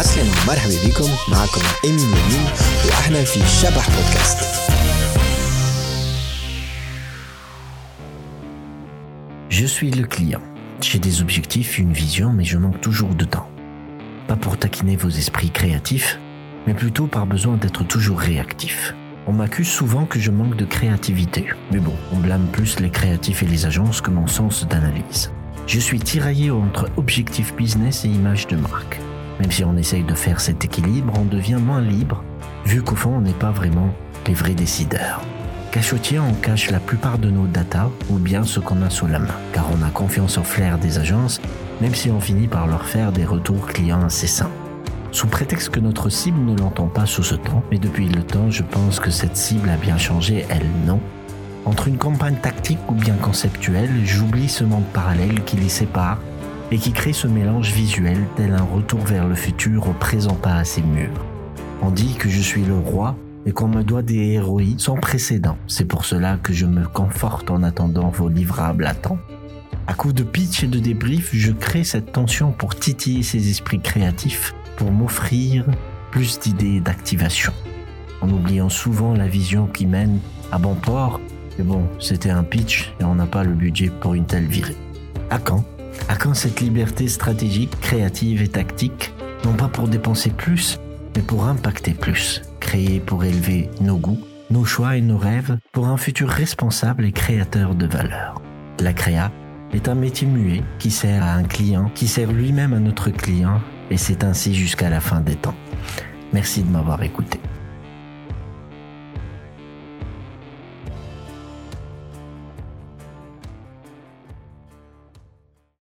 عسلامة ومرحبا بكم معكم إيمين يمين وإحنا في شبح بودكاست Je suis le client. J'ai des objectifs, une vision, mais je manque toujours de temps. Pas pour taquiner vos esprits créatifs, mais plutôt par besoin d'être toujours réactif. On m'accuse souvent que je manque de créativité, mais bon, on blâme plus les créatifs et les agences que mon sens d'analyse. Je suis tiraillé entre objectif business et image de marque. Même si on essaye de faire cet équilibre, on devient moins libre, vu qu'au fond on n'est pas vraiment les vrais décideurs. Cachotier, on cache la plupart de nos data ou bien ce qu'on a sous la main, car on a confiance au flair des agences, même si on finit par leur faire des retours clients incessants. Sous prétexte que notre cible ne l'entend pas sous ce temps, mais depuis le temps, je pense que cette cible a bien changé, elle non? Entre une campagne tactique ou bien conceptuelle, j'oublie ce monde parallèle qui les sépare et qui crée ce mélange visuel tel un retour vers le futur au présent pas assez mûr. On dit que je suis le roi et qu'on me doit des héroïs sans précédent. C'est pour cela que je me conforte en attendant vos livrables à temps. À coup de pitch et de débrief, je crée cette tension pour titiller ces esprits créatifs, pour m'offrir plus d'idées et d'activation. En oubliant souvent la vision qui mène à bon port, et bon, c'était un pitch et on n'a pas le budget pour une telle virée. À quand? À quand cette liberté stratégique, créative et tactique Non pas pour dépenser plus, mais pour impacter plus créé pour élever nos goûts, nos choix et nos rêves pour un futur responsable et créateur de valeur. La créa est un métier muet qui sert à un client, qui sert lui-même à notre client, et c'est ainsi jusqu'à la fin des temps. Merci de m'avoir écouté.